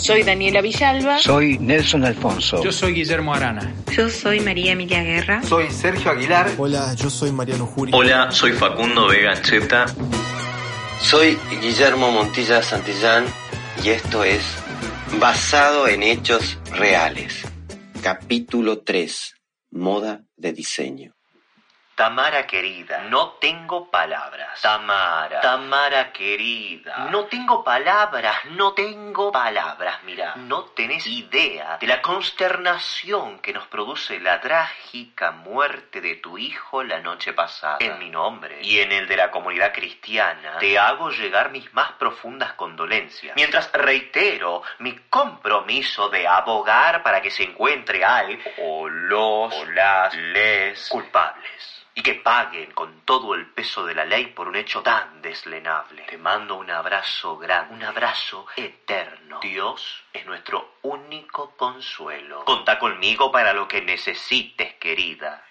Soy Daniela Villalba. Soy Nelson Alfonso. Yo soy Guillermo Arana. Yo soy María Emilia Guerra. Soy Sergio Aguilar. Hola, yo soy Mariano Juri. Hola, soy Facundo Vega Ancheta. Soy Guillermo Montilla Santillán y esto es Basado en Hechos Reales. Capítulo 3. Moda de diseño. Tamara querida, no tengo palabras. Tamara, Tamara querida, no tengo palabras, no tengo palabras. Mira, no tenés idea de la consternación que nos produce la trágica muerte de tu hijo la noche pasada. En mi nombre y en el de la comunidad cristiana, te hago llegar mis más profundas condolencias. Mientras reitero mi compromiso de abogar para que se encuentre al o los o las les culpables que paguen con todo el peso de la ley por un hecho tan deslenable. Te mando un abrazo grande, un abrazo eterno. Dios es nuestro único consuelo. Conta conmigo para lo que necesites, querida.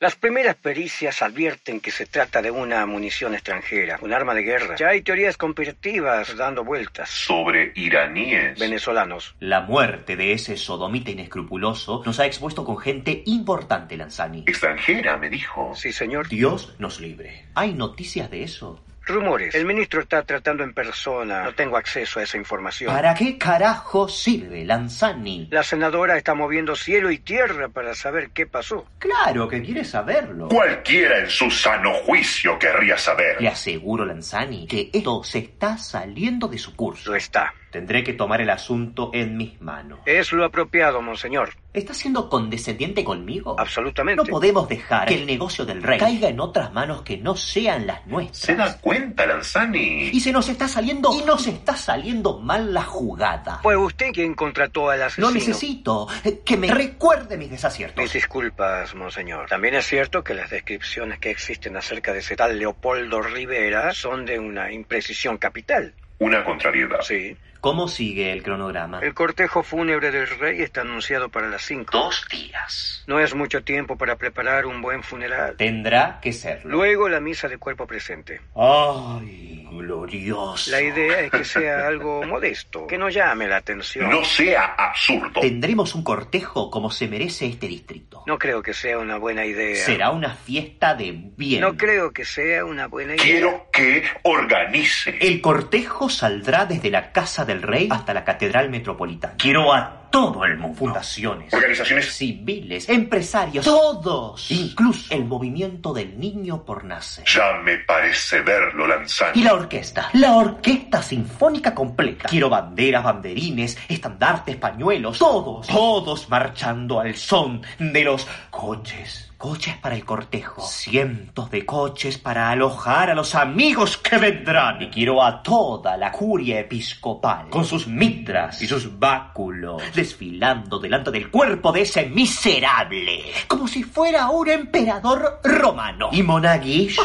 Las primeras pericias advierten que se trata de una munición extranjera, un arma de guerra. Ya hay teorías conspirativas dando vueltas. Sobre iraníes. Venezolanos. La muerte de ese sodomita inescrupuloso nos ha expuesto con gente importante, Lanzani. Extranjera, me dijo. Sí, señor. Dios nos libre. ¿Hay noticias de eso? Rumores. El ministro está tratando en persona. No tengo acceso a esa información. ¿Para qué carajo sirve, Lanzani? La senadora está moviendo cielo y tierra para saber qué pasó. Claro que quiere saberlo. Cualquiera en su sano juicio querría saber. Le aseguro, Lanzani, que esto se está saliendo de su curso. Lo está. Tendré que tomar el asunto en mis manos. Es lo apropiado, monseñor. ¿Estás siendo condescendiente conmigo? Absolutamente. No podemos dejar que el negocio del rey caiga en otras manos que no sean las nuestras. ¿Se da cuenta, Lanzani? Y se nos está saliendo, y nos está saliendo mal la jugada. Fue usted quien contrató al asesino. No necesito que me recuerde mis desaciertos. Mis disculpas, monseñor. También es cierto que las descripciones que existen acerca de ese tal Leopoldo Rivera son de una imprecisión capital. Una contrariedad. Sí. ¿Cómo sigue el cronograma? El cortejo fúnebre del rey está anunciado para las 5. Dos días. No es mucho tiempo para preparar un buen funeral. Tendrá que serlo. Luego la misa de cuerpo presente. ¡Ay, glorioso! La idea es que sea algo modesto, que no llame la atención. No sea absurdo. Tendremos un cortejo como se merece este distrito. No creo que sea una buena idea. Será una fiesta de bien. No creo que sea una buena idea. Quiero que organice. El cortejo saldrá desde la casa del rey hasta la catedral metropolitana. Quiero a todo el mundo. Fundaciones, organizaciones civiles, empresarios, todos. Incluso el movimiento del niño por nacer. Ya me parece verlo, Lanzani. Y la orquesta, la orquesta sinfónica completa. Quiero banderas, banderines, estandartes, pañuelos, todos, todos marchando al son de los coches. Coches para el cortejo. Cientos de coches para alojar a los amigos que vendrán. Y quiero a toda la curia episcopal, con sus mitras y sus báculos, desfilando delante del cuerpo de ese miserable, como si fuera un emperador romano. Y monaguillo.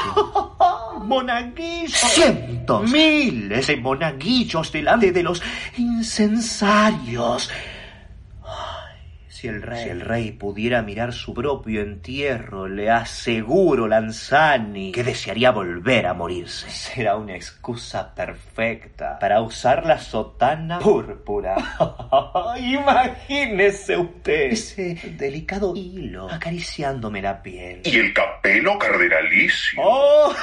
monaguillos. Cientos, miles de monaguillos delante de los incensarios. Si el rey, si el rey pudiera mirar su propio entierro, le aseguro, Lanzani, que desearía volver a morirse. Será una excusa perfecta para usar la sotana púrpura. Imagínese usted ese delicado hilo acariciándome la piel. Y el capelo cardenalicio.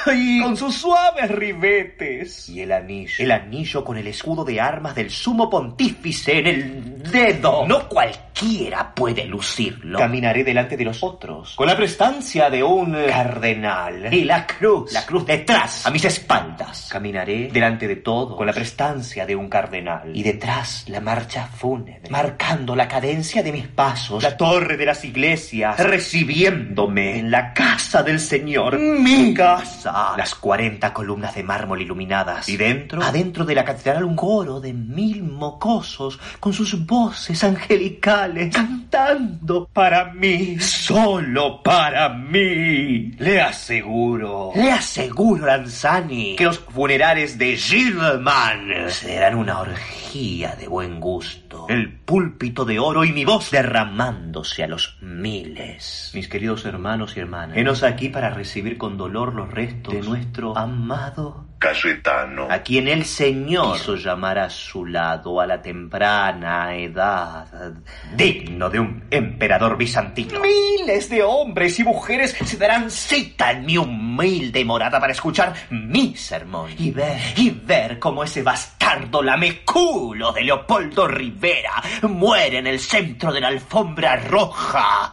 ¡Ay! Con sus suaves ribetes. Y el anillo. El anillo con el escudo de armas del sumo pontífice en el dedo. No cualquiera puede lucirlo. Caminaré delante de los otros, con la prestancia de un cardenal. Y la cruz, la cruz detrás, a mis espaldas. Caminaré delante de todo, con la prestancia de un cardenal. Y detrás la marcha fúnebre, marcando la cadencia de mis pasos. La torre de las iglesias, recibiéndome en la casa del Señor. Mi casa. Las cuarenta columnas de mármol iluminadas. Y dentro, adentro de la catedral, un coro de mil mocosos, con sus voces angelicales, cantando para mí, solo para mí. Le aseguro, le aseguro, Lanzani, que los funerales de Gilman serán una orgía de buen gusto. El púlpito de oro y mi voz derramándose a los miles. Mis queridos hermanos y hermanas, henos aquí para recibir con dolor los restos de nuestro amado Cayetano. a quien el Señor hizo llamar a su lado a la temprana edad, digno de un emperador bizantino. Miles de hombres y mujeres se darán cita en mi humilde morada para escuchar mi sermón y ver, y ver cómo ese bastardo lameculo de Leopoldo Rivera muere en el centro de la alfombra roja.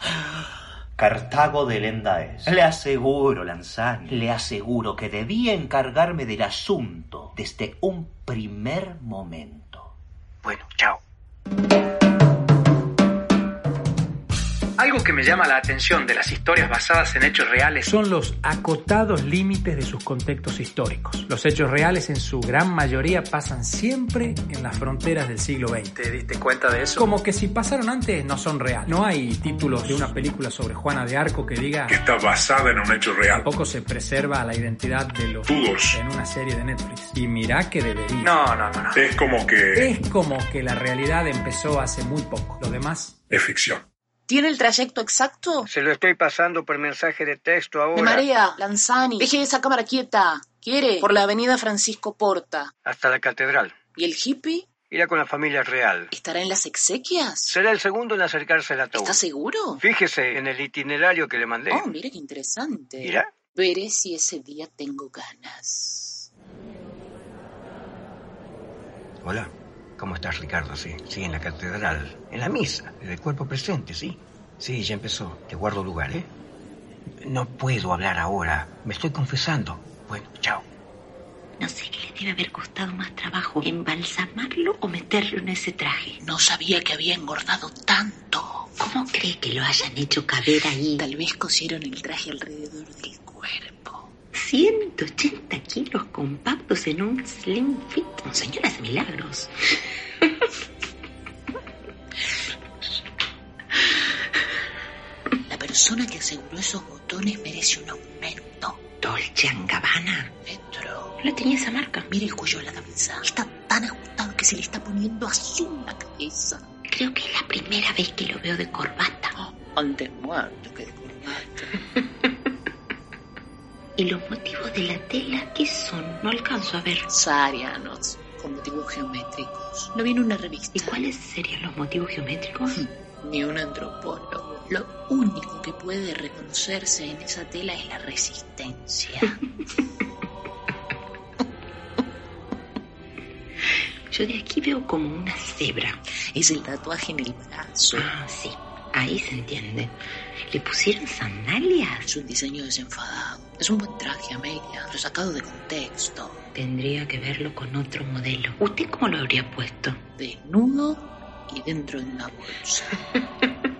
Cartago de Lenda es. Le aseguro, Lanzani, le aseguro que debía encargarme del asunto desde un primer momento. Bueno, chao. Algo que me llama la atención de las historias basadas en hechos reales son los acotados límites de sus contextos históricos. Los hechos reales en su gran mayoría pasan siempre en las fronteras del siglo XX. ¿Te diste cuenta de eso? Como que si pasaron antes no son reales. No hay títulos de una película sobre Juana de Arco que diga Que está basada en un hecho real. tampoco se preserva la identidad de los Todos. en una serie de Netflix. Y mirá que debería. No, no, no, no. Es como que Es como que la realidad empezó hace muy poco. Lo demás es ficción. ¿Tiene el trayecto exacto? Se lo estoy pasando por mensaje de texto ahora. Me marea, Lanzani. Deje esa cámara quieta. ¿Quiere? Por la avenida Francisco Porta. Hasta la catedral. ¿Y el hippie? Irá con la familia real. ¿Estará en las exequias? Será el segundo en acercarse al ataúd. ¿Está seguro? Fíjese en el itinerario que le mandé. Oh, mire qué interesante. ¿Irá? Veré si ese día tengo ganas. Hola. ¿Cómo estás, Ricardo? Sí, sí, en la catedral. En la misa, de cuerpo presente, sí. Sí, ya empezó. Te guardo lugar, ¿eh? No puedo hablar ahora. Me estoy confesando. Bueno, chao. No sé qué le debe haber costado más trabajo, embalsamarlo o meterlo en ese traje. No sabía que había engordado tanto. ¿Cómo cree que lo hayan hecho caber ahí? Tal vez cosieron el traje alrededor. 180 kilos compactos en un slim fit. Señora, hace milagros. La persona que aseguró esos botones merece un aumento. Dolce Gabbana. Petro. No tenía esa marca. Mire el cuello de la camisa. Está tan ajustado que se le está poniendo azul la cabeza. Creo que es la primera vez que lo veo de corbata. Antes muerto que de corbata. ¿Y los motivos de la tela qué son? No alcanzo a ver. Sarianos, con motivos geométricos. Lo vi en una revista. ¿Y cuáles serían los motivos geométricos? Ni un antropólogo. Lo único que puede reconocerse en esa tela es la resistencia. Yo de aquí veo como una cebra. es el tatuaje en el brazo. Ah, sí. Ahí se entiende. ¿Le pusieron sandalias? Es un diseño desenfadado. Es un buen traje, Amelia, pero sacado de contexto. Tendría que verlo con otro modelo. ¿Usted cómo lo habría puesto? Desnudo y dentro de una bolsa.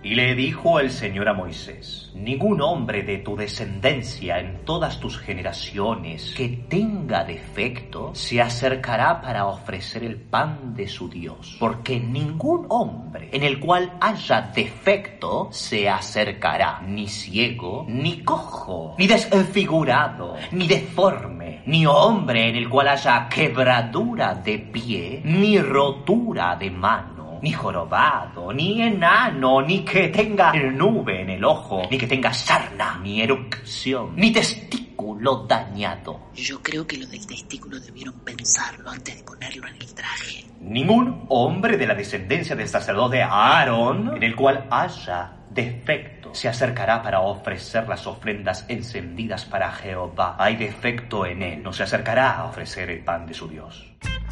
Y le dijo el Señor a Moisés, ningún hombre de tu descendencia en todas tus generaciones que tenga defecto se acercará para ofrecer el pan de su Dios, porque ningún hombre en el cual haya defecto se acercará, ni ciego, ni cojo, ni desfigurado, ni deforme, ni hombre en el cual haya quebradura de pie, ni rotura de mano ni jorobado, ni enano, ni que tenga nube en el ojo, ni que tenga sarna, ni erupción, ni testículo dañado. Yo creo que lo del testículo debieron pensarlo antes de ponerlo en el traje. Ningún hombre de la descendencia del sacerdote Aarón, en el cual haya defecto, se acercará para ofrecer las ofrendas encendidas para Jehová. Hay defecto en él, no se acercará a ofrecer el pan de su Dios.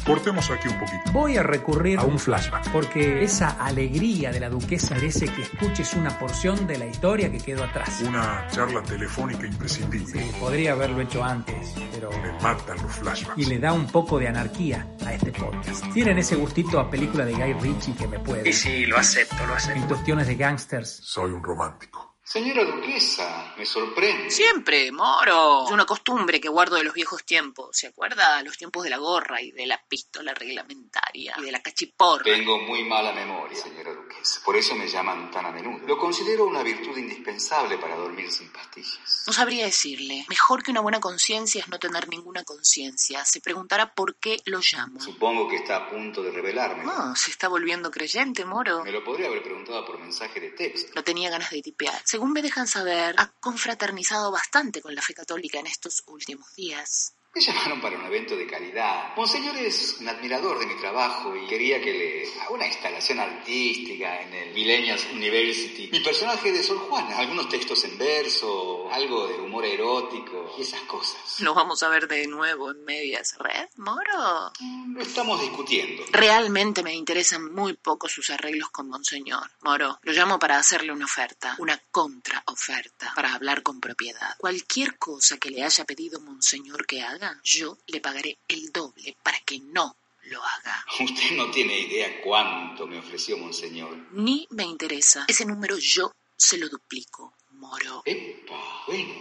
Cortemos aquí un poquito. Voy a recurrir a un flashback, porque esa alegría de la duquesa merece que escuches una porción de la historia que quedó atrás. Una charla telefónica imprescindible. Sí, podría haberlo hecho antes, pero... Me matan los flashbacks. Y le da un poco de anarquía a este podcast. Tienen ese gustito a película de Guy Ritchie que me puede. Y sí, lo acepto, lo acepto. En cuestiones de gangsters. Soy un romántico. Señora duquesa, me sorprende. Siempre, moro. Es una costumbre que guardo de los viejos tiempos. ¿Se acuerda? Los tiempos de la gorra y de la pistola reglamentaria y de la cachiporra. Tengo muy mala memoria, señora duquesa. Por eso me llaman tan a menudo. Lo considero una virtud indispensable para dormir sin pastillas. No sabría decirle. Mejor que una buena conciencia es no tener ninguna conciencia. Se preguntará por qué lo llamo. Supongo que está a punto de revelarme. No, se está volviendo creyente, moro. Me lo podría haber preguntado por mensaje de texto. No tenía ganas de tipear. Se según me dejan saber, ha confraternizado bastante con la fe católica en estos últimos días. Me llamaron para un evento de calidad. Monseñor es un admirador de mi trabajo y quería que le haga una instalación artística en el Millennials University. Mi personaje de Sor Juana, algunos textos en verso, algo de humor erótico y esas cosas. ¿Nos vamos a ver de nuevo en medias red, Moro? Lo estamos discutiendo. Realmente me interesan muy poco sus arreglos con Monseñor. Moro, lo llamo para hacerle una oferta, una contraoferta, para hablar con propiedad. Cualquier cosa que le haya pedido Monseñor que haga, yo le pagaré el doble para que no lo haga. Usted no tiene idea cuánto me ofreció Monseñor. Ni me interesa. Ese número yo se lo duplico, Moro. Epa, bueno,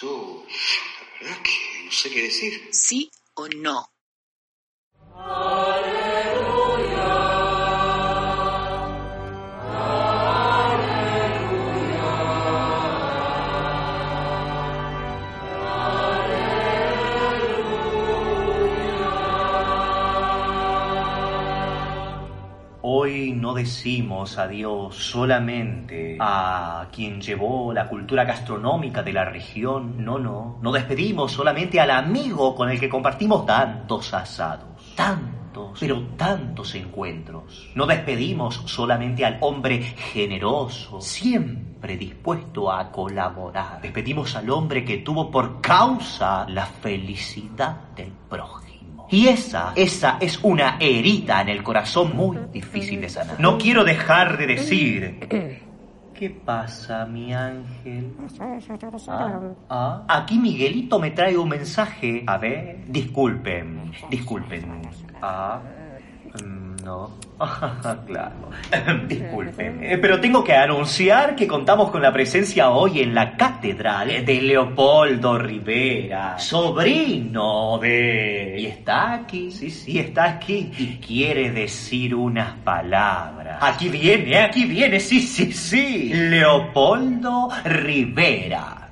yo... La verdad que no sé qué decir. ¿Sí o no? Hoy no decimos adiós solamente a quien llevó la cultura gastronómica de la región, no, no. No despedimos solamente al amigo con el que compartimos tantos asados, tantos, pero tantos encuentros. No despedimos solamente al hombre generoso, siempre dispuesto a colaborar. Despedimos al hombre que tuvo por causa la felicidad del prójimo. Y esa, esa es una herida en el corazón muy difícil de sanar. No quiero dejar de decir... ¿Qué pasa, mi ángel? Ah, ah, aquí Miguelito me trae un mensaje. A ver, disculpen, disculpen. Ah, mm, no. claro. Disculpen, eh, pero tengo que anunciar que contamos con la presencia hoy en la catedral de Leopoldo Rivera, sobrino de... Y está aquí, sí, sí, está aquí. Y quiere decir unas palabras. Aquí viene, aquí viene, sí, sí, sí. Leopoldo Rivera.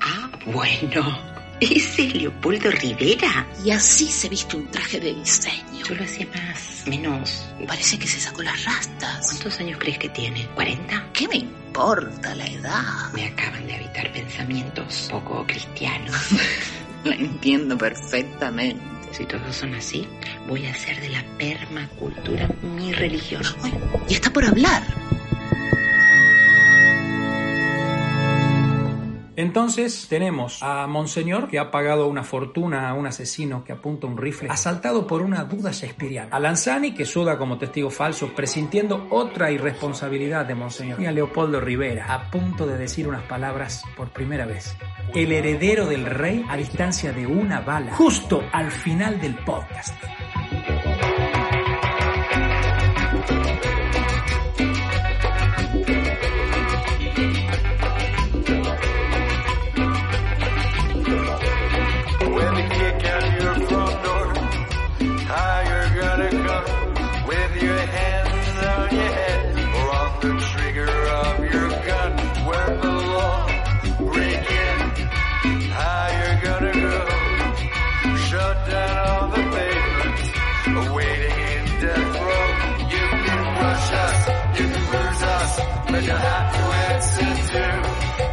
Ah, bueno. ¿Ese es Leopoldo Rivera? Y así se viste un traje de diseño. Yo lo hacía más, menos. Parece que se sacó las rastas. ¿Cuántos años crees que tiene? ¿40? ¿Qué me importa la edad? Me acaban de habitar pensamientos poco cristianos. La entiendo perfectamente. Si todos son así, voy a hacer de la permacultura mi religión. Ay, y está por hablar. Entonces tenemos a Monseñor que ha pagado una fortuna a un asesino que apunta un rifle, asaltado por una duda shakespeariana. A Lanzani que suda como testigo falso, presintiendo otra irresponsabilidad de Monseñor. Y a Leopoldo Rivera, a punto de decir unas palabras por primera vez. El heredero del rey a distancia de una bala, justo al final del podcast. you'll have to answer to